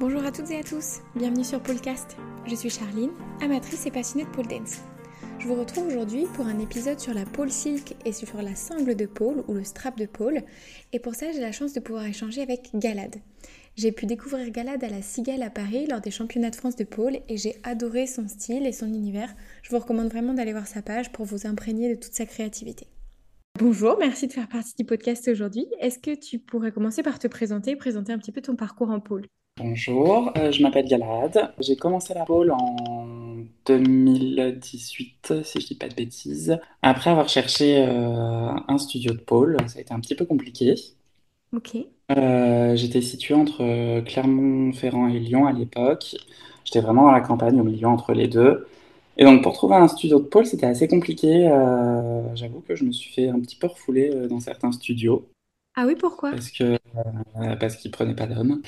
Bonjour à toutes et à tous, bienvenue sur Polecast. Je suis Charline, amatrice et passionnée de pole dance. Je vous retrouve aujourd'hui pour un épisode sur la pole silk et sur la sangle de pole ou le strap de pole. Et pour ça, j'ai la chance de pouvoir échanger avec Galad. J'ai pu découvrir Galad à la Cigale à Paris lors des championnats de France de pole et j'ai adoré son style et son univers. Je vous recommande vraiment d'aller voir sa page pour vous imprégner de toute sa créativité. Bonjour, merci de faire partie du podcast aujourd'hui. Est-ce que tu pourrais commencer par te présenter, présenter un petit peu ton parcours en pole? Bonjour, euh, je m'appelle Galad. J'ai commencé la pole en 2018, si je dis pas de bêtises. Après avoir cherché euh, un studio de pole, ça a été un petit peu compliqué. Ok. Euh, j'étais situé entre Clermont-Ferrand et Lyon à l'époque. J'étais vraiment à la campagne, au milieu entre les deux. Et donc pour trouver un studio de pole, c'était assez compliqué. J'avoue que je me suis fait un petit peu refouler dans certains studios. Ah oui, pourquoi? Parce que parce qu'ils prenaient pas d'hommes.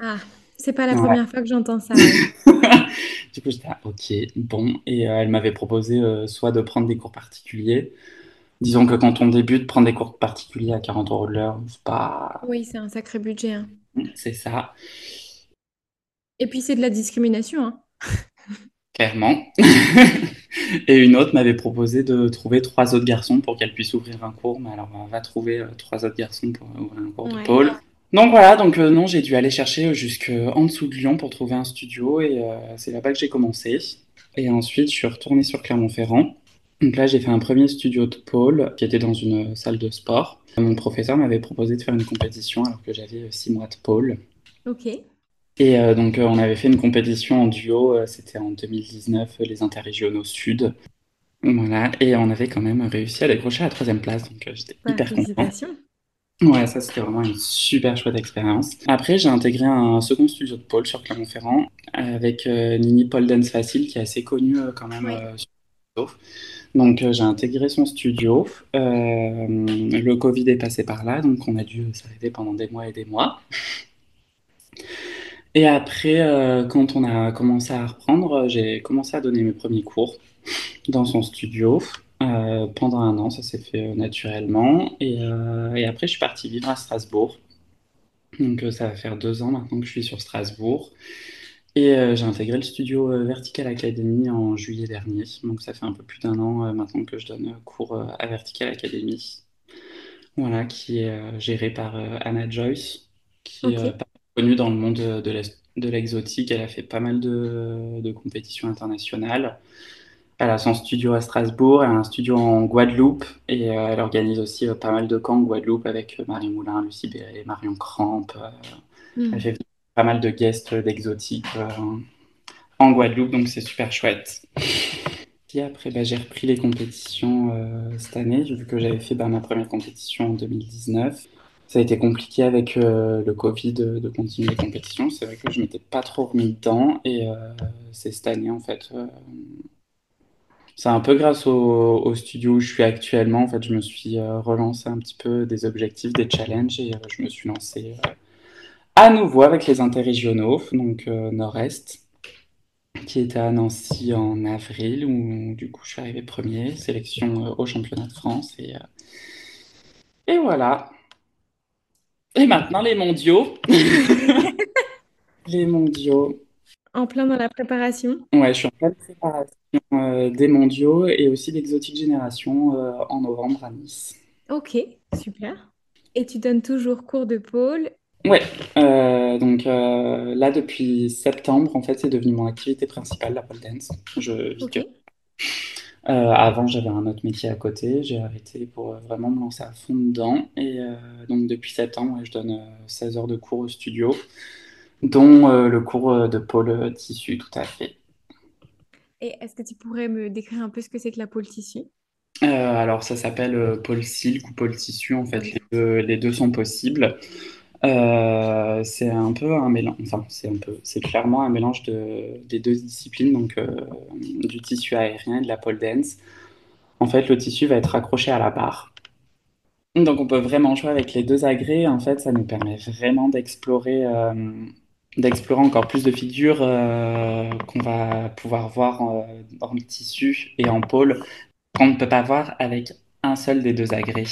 Ah, c'est pas la première fois que j'entends ça. du coup, j'étais ok, bon. Et euh, elle m'avait proposé euh, soit de prendre des cours particuliers. Disons que quand on débute, prendre des cours particuliers à 40 euros de l'heure, c'est pas. Oui, c'est un sacré budget. Hein. C'est ça. Et puis, c'est de la discrimination. Hein. Clairement. Et une autre m'avait proposé de trouver trois autres garçons pour qu'elle puisse ouvrir un cours. Mais alors, on va trouver euh, trois autres garçons pour ouvrir un cours de pôle. Donc voilà, donc euh, non, j'ai dû aller chercher jusqu'en dessous de Lyon pour trouver un studio et euh, c'est là-bas que j'ai commencé. Et ensuite, je suis retourné sur Clermont-Ferrand. Donc là, j'ai fait un premier studio de pôle qui était dans une salle de sport. Mon professeur m'avait proposé de faire une compétition alors que j'avais six mois de pôle. Ok. Et euh, donc, on avait fait une compétition en duo, c'était en 2019, les interrégionaux sud. Voilà, et on avait quand même réussi à décrocher la troisième place, donc j'étais hyper content. Ouais, ça c'était vraiment une super chouette expérience. Après, j'ai intégré un second studio de pole sur Clermont-Ferrand avec euh, Nini Paul Dance Facile qui est assez connu euh, quand même euh, sur Donc j'ai intégré son studio. le Covid est passé par là, donc on a dû s'arrêter pendant des mois et des mois. Et après, quand on a commencé à reprendre, j'ai commencé à donner mes premiers cours dans son studio. Euh, pendant un an, ça s'est fait euh, naturellement. Euh, et, après, je suis partie vivre à Strasbourg. Donc, ça va faire deux ans maintenant que je suis sur Strasbourg. Et j'ai intégré le studio Vertical Academy en juillet dernier. Donc, ça fait un peu plus d'un an maintenant que je donne cours à Vertical Academy. Voilà, qui est géré par Anna Joyce, qui est connue dans le monde de l'exotique. Elle a fait pas mal de, de compétitions internationales. Elle a son studio à Strasbourg, elle a un studio en Guadeloupe et euh, elle organise aussi euh, pas mal de camps en Guadeloupe avec euh, Marie Moulin, Lucie Béret, Marion Crampe. Hmm. Elle fait pas mal de guests d'exotiques en Guadeloupe, donc c'est super chouette. Puis après, bah, j'ai repris les compétitions cette année, vu que j'avais fait bah, ma première compétition en 2019. Ça a été compliqué avec le Covid de continuer les compétitions. C'est vrai que je m'étais pas trop remis dedans et c'est cette année en fait c'est un peu grâce au, studio où je suis actuellement. En fait, je me suis euh, relancé un petit peu des objectifs, des challenges et euh, je me suis lancé euh, à nouveau avec les interrégionaux, donc Nord-Est, qui était à Nancy en avril, où du coup je suis arrivé premier, sélection au championnat de France et, et voilà. Et maintenant les mondiaux. les mondiaux. En plein dans la préparation. Ouais, je suis en pleine préparation euh, des mondiaux et aussi d'Exotique Génération euh, en novembre à Nice. Ok, super. Et tu donnes toujours cours de pôle? Ouais, euh, donc là depuis septembre, en fait, c'est devenu mon activité principale, la pole dance. Je vis que. avant, j'avais un autre métier à côté. J'ai arrêté pour vraiment me lancer à fond dedans. Et donc, depuis septembre, je donne 16 heures de cours au studio, dont le cours de pôle tissu, tout à fait. Et est-ce que tu pourrais me décrire un peu ce que c'est que la pôle tissu? Euh, alors, ça s'appelle euh, pôle silk ou pôle tissu. En fait, les deux, sont possibles. Euh, c'est un peu un mélange, enfin, c'est un peu, c'est clairement un mélange de, des deux disciplines, donc du tissu aérien et de la pole dance. En fait, le tissu va être accroché à la barre. Donc, on peut vraiment jouer avec les deux agrès. En fait, ça nous permet vraiment d'explorer d'explorer encore plus de figures euh, qu'on va pouvoir voir en, en, tissu et en pôle qu'on ne peut pas voir avec un seul des deux agrès.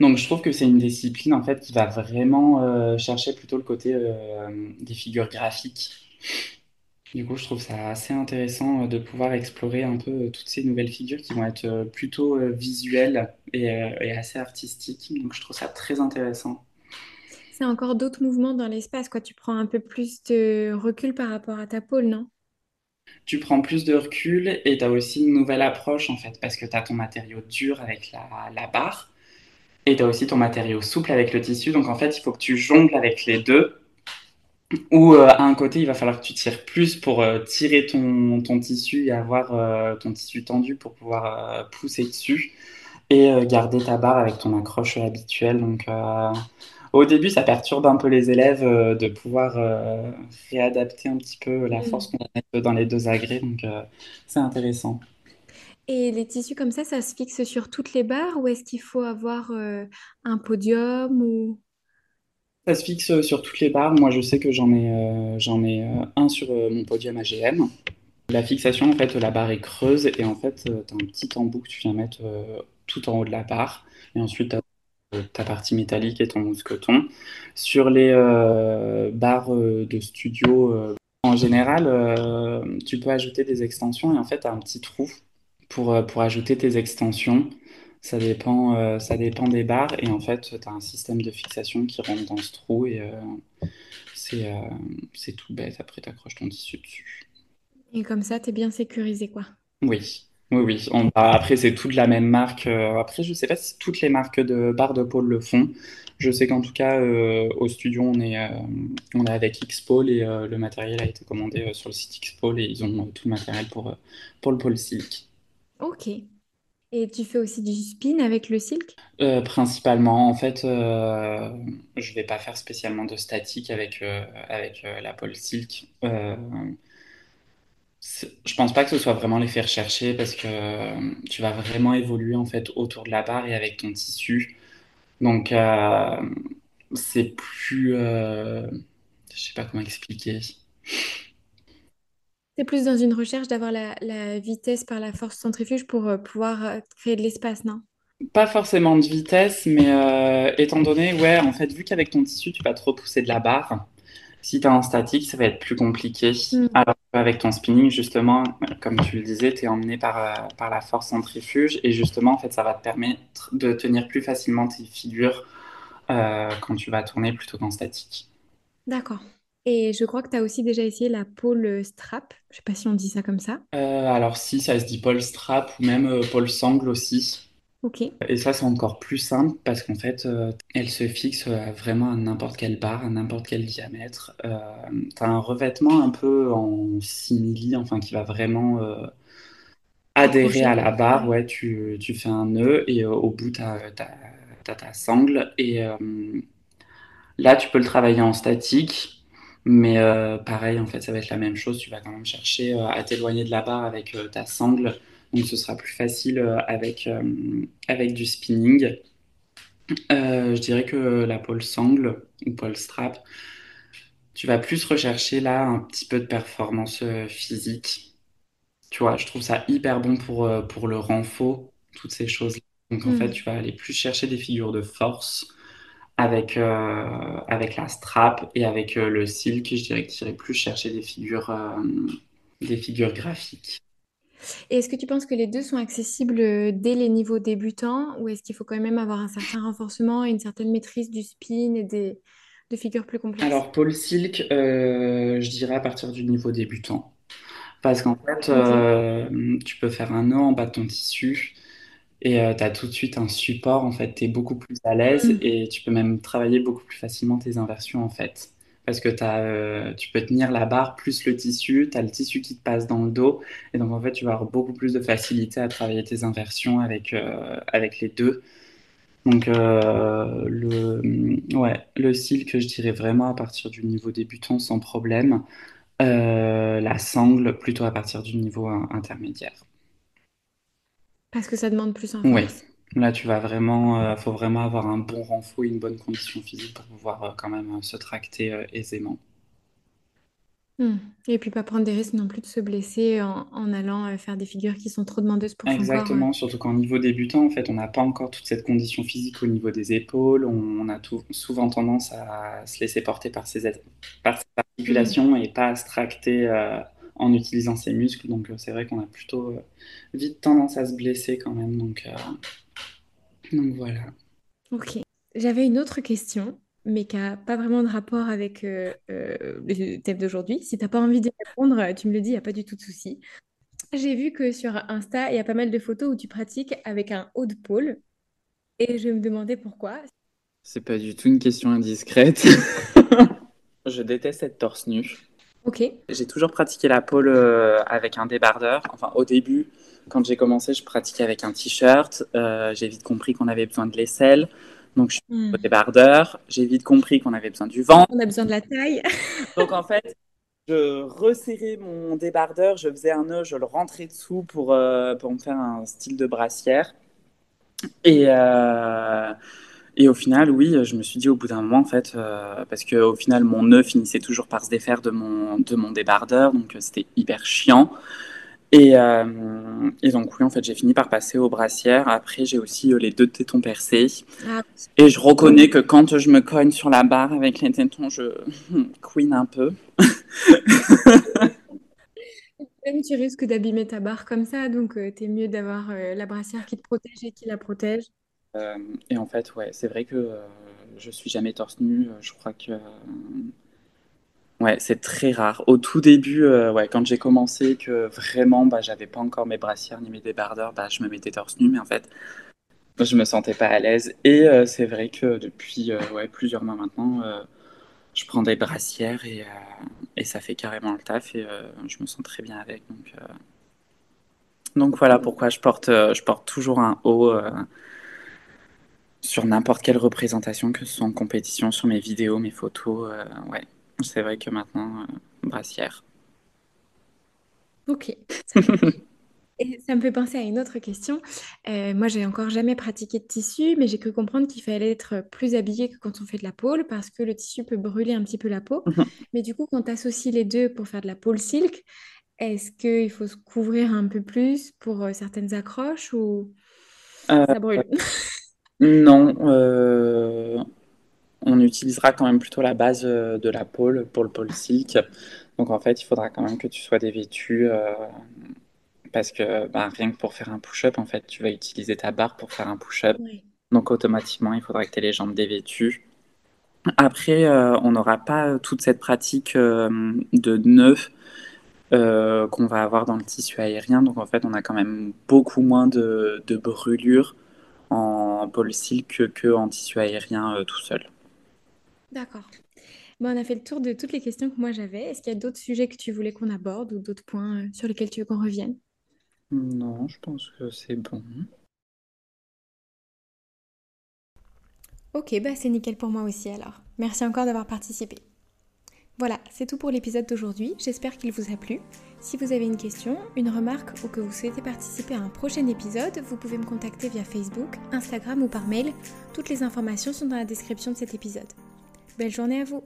Donc je trouve que c'est une discipline en fait qui va vraiment euh, chercher plutôt le côté euh, des figures graphiques. Du coup, je trouve ça assez intéressant euh, de pouvoir explorer un peu euh, toutes ces nouvelles figures qui vont être euh, plutôt euh, visuelles euh, et assez artistiques. Donc je trouve ça très intéressant. C'est encore d'autres mouvements dans l'espace, quoi. Tu prends un peu plus de recul par rapport à ta pôle, non? Tu prends plus de recul et tu as aussi une nouvelle approche en fait parce que tu as ton matériau dur avec la, barre et tu as aussi ton matériau souple avec le tissu. Donc en fait, il faut que tu jongles avec les deux Ou euh, à un côté, il va falloir que tu tires plus pour euh, tirer ton, ton tissu et avoir euh, ton tissu tendu pour pouvoir pousser dessus et garder ta barre avec ton accroche habituelle. Donc, au début, ça perturbe un peu les élèves euh, de pouvoir euh, réadapter un petit peu la force Mm. qu'on mettre dans les deux agrès. Donc, euh, c'est intéressant. Et les tissus comme ça, ça se fixe sur toutes les barres ou est-ce qu'il faut avoir un podium ou... Ça se fixe sur toutes les barres. Moi, je sais que j'en ai, j'en ai un sur mon podium AGM. La fixation, en fait, la barre est creuse et en fait, tu as un petit embout que tu viens mettre tout en haut de la barre. Et ensuite, tu as ta partie métallique et ton mousqueton. Sur les euh, barres euh, de studio, euh, en général, euh, tu peux ajouter des extensions et en fait, tu as un petit trou pour, euh, pour ajouter tes extensions. Ça dépend, euh, ça dépend des barres et en fait, tu as un système de fixation qui rentre dans ce trou et euh, c'est euh, tout bête. Après, tu accroches ton tissu dessus. Et comme ça, t'es bien sécurisé, quoi. Oui, oui, oui. On- après, c'est toute la même marque. euh, après, je sais pas si toutes les marques de barres de pôle le font. Je sais qu'en tout cas, euh, au studio, on est, euh, on est avec X-Pôle et euh, le matériel a été commandé sur le site X-Pôle et ils ont tout le matériel pour, pour le pôle silk. Ok. Et tu fais aussi du spin avec le silk? Principalement, en fait, je vais pas faire spécialement de statique avec, avec la pôle silk. Je pense pas que ce soit vraiment l'effet recherché parce que euh, tu vas vraiment évoluer en fait autour de la barre et avec ton tissu. Donc, euh, c'est plus. euh, je sais pas comment expliquer. C'est plus dans une recherche d'avoir la, la vitesse par la force centrifuge pour euh, pouvoir créer de l'espace, non? Pas forcément de vitesse, mais étant donné, ouais, en fait, vu qu'avec ton tissu, tu vas trop pousser de la barre, si tu as un statique, ça va être plus compliqué. Hmm. Alors qu'avec ton spinning, justement, comme tu le disais, tu es emmené par, euh, par la force centrifuge et justement, en fait, ça va te permettre de tenir plus facilement tes figures euh, quand tu vas tourner plutôt qu'en statique. D'accord. Et je crois que tu as aussi déjà essayé la pole strap. Je sais pas si on dit ça comme ça. Euh, alors si, ça se dit Paul Strap ou même Paul Sangle aussi. Et ça, c'est encore plus simple parce qu'en fait, euh, elle se fixe euh, vraiment à n'importe quelle barre, à n'importe quel diamètre. Euh, tu as un revêtement un peu en simili, enfin qui va vraiment euh, adhérer à la barre. Ouais. Tu, tu fais un nœud et au bout, tu as, ta sangle. Et là, tu peux le travailler en statique. Mais pareil, en fait, ça va être la même chose. Tu vas quand même chercher à t'éloigner de la barre avec ta sangle. Donc, ce sera plus facile euh, avec, euh, avec du spinning. Euh, je dirais que la pole sangle ou pole strap, tu vas plus rechercher là un petit peu de performance physique. Tu vois, je trouve ça hyper bon pour, pour le renfort, toutes ces choses. Donc en fait, Hmm. tu vas aller plus chercher des figures de force avec, euh, avec la strap et avec euh, le silk. Je dirais que tu irais plus chercher des figures, euh, des figures graphiques. Et est-ce que tu penses que les deux sont accessibles euh, dès les niveaux débutants ou est-ce qu'il faut quand même avoir un certain renforcement et une certaine maîtrise du spin et des de figures plus complexes? Alors, pole silk, euh, je dirais à partir du niveau débutant. Parce qu'en fait, euh, tu peux faire un nœud en bas de ton tissu et tu as tout de suite un support. En fait, tu es beaucoup plus à l'aise Hmm. et tu peux même travailler beaucoup plus facilement tes inversions en fait. Parce que euh, tu peux tenir la barre plus le tissu, tu as le tissu qui te passe dans le dos. Et donc en fait, tu vas avoir beaucoup plus de facilité à travailler tes inversions avec, euh, avec les deux. Donc euh, le, ouais, le silk, je dirais vraiment à partir du niveau débutant sans problème. La sangle, plutôt à partir du niveau intermédiaire. Parce que ça demande plus en Oui, force. Là tu vas vraiment, euh, faut vraiment avoir un bon renfort et une bonne condition physique pour pouvoir euh, quand même euh, se tracter euh, aisément. Hmm. Et puis pas prendre des risques non plus de se blesser en, en allant euh, faire des figures qui sont trop demandeuses pour son corps. Exactement, surtout qu'en niveau débutant, en fait, on n'a pas encore toute cette condition physique au niveau des épaules. On, on a tout- souvent tendance à se laisser porter par ses, par ses Hmm. articulations et pas à se tracter euh, en utilisant ses muscles. Donc, euh, c'est vrai qu'on a plutôt euh, vite tendance à se blesser quand même. Donc, euh, donc voilà. Ok. J'avais une autre question, mais qui n'a pas vraiment de rapport avec euh, euh, le thème d'aujourd'hui. Si t'as pas envie d'y répondre, tu me le dis, il n'y a pas du tout de souci. J'ai vu que sur Insta, il y a pas mal de photos où tu pratiques avec un haut de pôle. Et je me demandais pourquoi. C'est pas du tout une question indiscrète. Je déteste être torse nu. Ok. J'ai toujours pratiqué la pole euh, avec un débardeur. Enfin, au début, quand j'ai commencé, je pratiquais avec un t-shirt. Euh, j'ai vite compris qu'on avait besoin de l'aisselle. Donc, je suis au Hmm. débardeur. J'ai vite compris qu'on avait besoin du vent. On a besoin de la taille. Donc, en fait, je resserrais mon débardeur, je faisais un nœud, je le rentrais dessous pour, euh, pour me faire un style de brassière. Et, euh, et au final, oui, je me suis dit au bout d'un moment, en fait, euh, parce que au final, mon nœud finissait toujours par se défaire de mon, de mon débardeur, donc euh, c'était hyper chiant. Et, euh, et donc, oui, en fait, j'ai fini par passer aux brassières. Après, j'ai aussi euh, les deux tétons percés. Ah, Et je reconnais que quand je me cogne sur la barre avec les tétons, je queen un peu. même tu risques d'abîmer ta barre comme ça, donc euh, t'es mieux d'avoir euh, la brassière qui te protège et qui la protège. Euh, et en fait, ouais, c'est vrai que je suis jamais torse nu. Je crois que Ouais, c'est très rare. Au tout début, euh, ouais, quand j'ai commencé, que vraiment, bah, j'avais pas encore mes brassières ni mes débardeurs, bah, je me mettais torse nu, mais en fait, je me sentais pas à l'aise. Et euh, c'est vrai que depuis euh, ouais, plusieurs mois maintenant, je prends des brassières et, et ça fait carrément le taf et je me sens très bien avec. Donc, donc voilà pourquoi je porte, je porte toujours un haut sur n'importe quelle représentation, que ce soit en compétition, sur mes vidéos, mes photos. ouais, c'est vrai que maintenant, euh, brassière. Ok. Et ça me fait penser à une autre question. Euh, moi, j'ai encore jamais pratiqué de tissu, mais j'ai cru comprendre qu'il fallait être plus habillé que quand on fait de la pôle parce que le tissu peut brûler un petit peu la peau. Mais du coup, quand tu associes les deux pour faire de la pôle silk, est-ce qu'il faut se couvrir un peu plus pour euh, certaines accroches ou Euh, ça brûle? non, euh, on utilisera quand même plutôt la base euh, de la pôle pour le pôle silk. Donc en fait, il faudra quand même que tu sois dévêtu euh, parce que bah, rien que pour faire un push-up, en fait, tu vas utiliser ta barre pour faire un push-up. Donc automatiquement, il faudra que tu aies les jambes dévêtues. Après, euh, on n'aura pas toute cette pratique euh, de euh, qu'on va avoir dans le tissu aérien. Donc en fait, on a quand même beaucoup moins de, de brûlures en pôle silk que, que en tissu aérien tout seul. D'accord. Bon, on a fait le tour de toutes les questions que moi j'avais. Est-ce qu'il y a d'autres sujets que tu voulais qu'on aborde ou d'autres points euh, sur lesquels tu veux qu'on revienne? Non, je pense que c'est bon. Ok, bah c'est nickel pour moi aussi alors. Merci encore d'avoir participé. Voilà, c'est tout pour l'épisode d'aujourd'hui. J'espère qu'il vous a plu. Si vous avez une question, une remarque ou que vous souhaitez participer à un prochain épisode, vous pouvez me contacter via Facebook, Instagram ou par mail. Toutes les informations sont dans la description de cet épisode. Belle journée à vous